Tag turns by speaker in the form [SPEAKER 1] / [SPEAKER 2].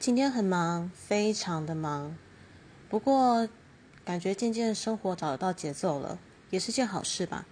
[SPEAKER 1] 今天很忙，非常的忙，不过感觉渐渐生活找得到节奏了，也是件好事吧。